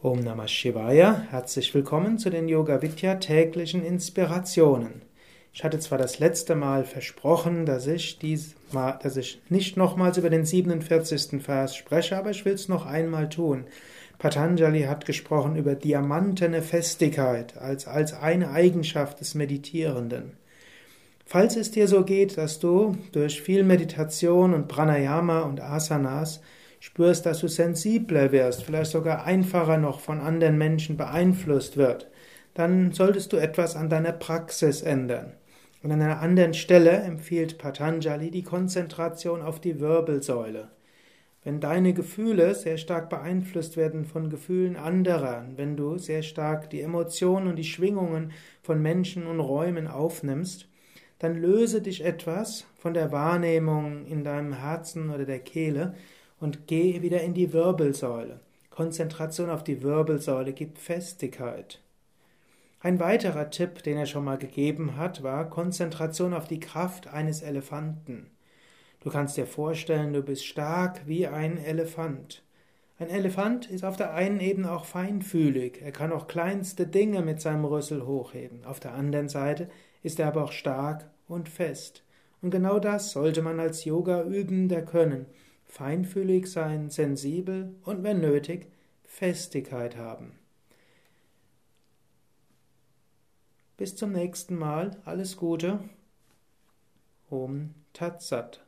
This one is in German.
Om Namah Shivaya, herzlich willkommen zu den Yoga Vidya täglichen Inspirationen. Ich hatte zwar das letzte Mal versprochen, dass ich, diesmal, dass ich nicht nochmals über den 47. Vers spreche, aber ich will es noch einmal tun. Patanjali hat gesprochen über diamantene Festigkeit als, als eine Eigenschaft des Meditierenden. Falls es dir so geht, dass du durch viel Meditation und Pranayama und Asanas spürst, dass du sensibler wirst, vielleicht sogar einfacher noch von anderen Menschen beeinflusst wird, dann solltest du etwas an deiner Praxis ändern. Und an einer anderen Stelle empfiehlt Patanjali die Konzentration auf die Wirbelsäule. Wenn deine Gefühle sehr stark beeinflusst werden von Gefühlen anderer, wenn du sehr stark die Emotionen und die Schwingungen von Menschen und Räumen aufnimmst, dann löse dich etwas von der Wahrnehmung in deinem Herzen oder der Kehle und geh wieder in die Wirbelsäule. Konzentration auf die Wirbelsäule gibt Festigkeit. Ein weiterer Tipp, den er schon mal gegeben hat, war Konzentration auf die Kraft eines Elefanten. Du kannst dir vorstellen, du bist stark wie ein Elefant. Ein Elefant ist auf der einen Ebene auch feinfühlig, er kann auch kleinste Dinge mit seinem Rüssel hochheben. Auf der anderen Seite ist er aber auch stark und fest. Und genau das sollte man als Yoga-Übender können feinfühlig sein, sensibel und wenn nötig Festigkeit haben. Bis zum nächsten Mal, alles Gute. Om Tat Sat.